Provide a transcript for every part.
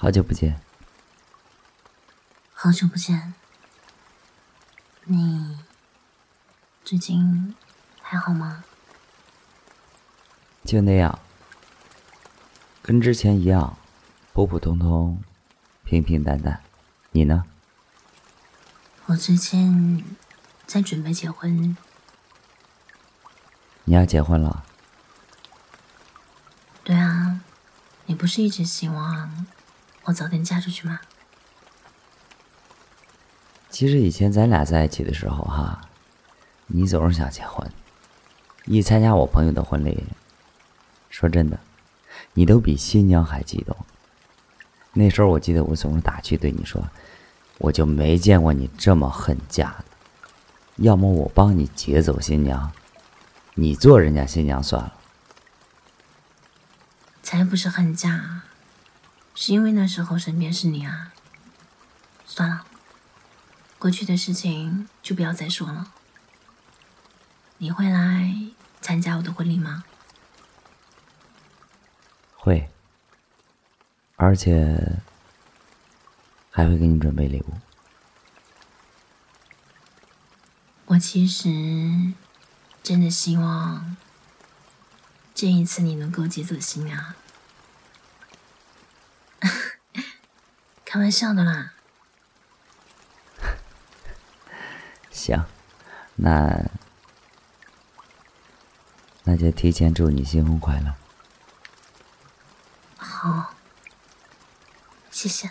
好久不见，好久不见，你最近还好吗？就那样，跟之前一样，普普通通，平平淡淡。你呢？我最近在准备结婚。你要结婚了？对啊，你不是一直希望我早点嫁出去吗？其实以前咱俩在一起的时候，哈，你总是想结婚，一参加我朋友的婚礼，说真的，你都比新娘还激动。那时候我记得我总是打趣对你说，我就没见过你这么恨嫁的，要么我帮你劫走新娘。你做人家新娘算了，才不是恨嫁，是因为那时候身边是你啊。算了，过去的事情就不要再说了。你会来参加我的婚礼吗？会，而且还会给你准备礼物。我其实。真的希望这一次你能够劫走新娘，开玩笑的啦。行，那那就提前祝你新婚快乐。好，谢谢。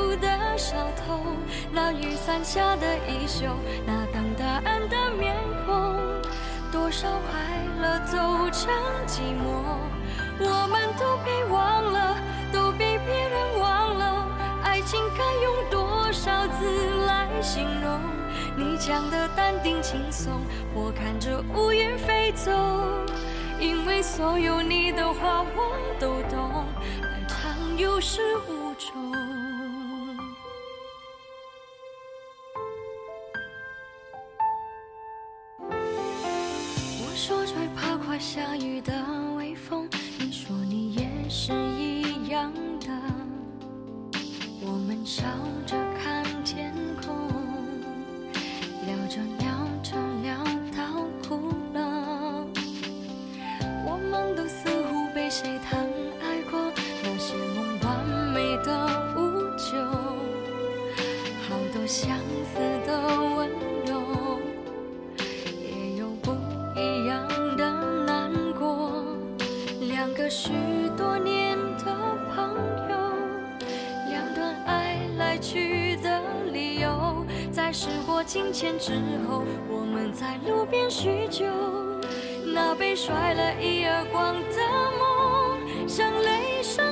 小偷，那雨伞下的衣袖，那等答案的面孔，多少快乐走成寂寞，我们都被忘了，都被别人忘了，爱情该用多少字来形容？你讲的淡定轻松，我看着乌云飞走，因为所有你的话我都懂，爱常有始无终。说最怕快下雨的微风，你说你也是一样的。我们笑着看天空，聊着聊着聊到哭了。我们都似乎被谁疼爱过，那些梦完美的无救，好多相许多年的朋友，两段爱来去的理由，在时过境迁之后，我们在路边叙旧，那被甩了一耳光的梦，像雷声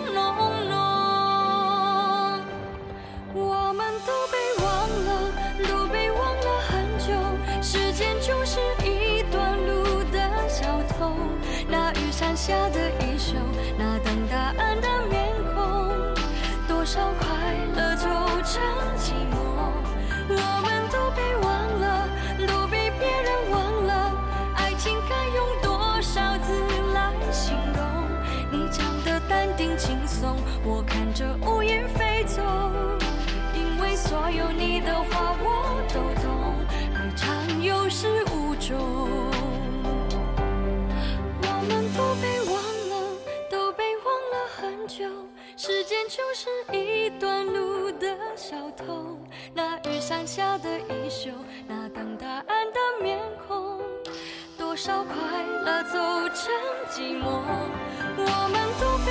山下的衣袖，那等答案的面孔，多少快乐就成寂寞。我们都被忘了，都被别人忘了，爱情该用多少字来形容？你讲的淡定轻松，我看着乌云飞走，因为所有你的话我都懂，爱长有始无终。多少快乐走成寂寞，我们都。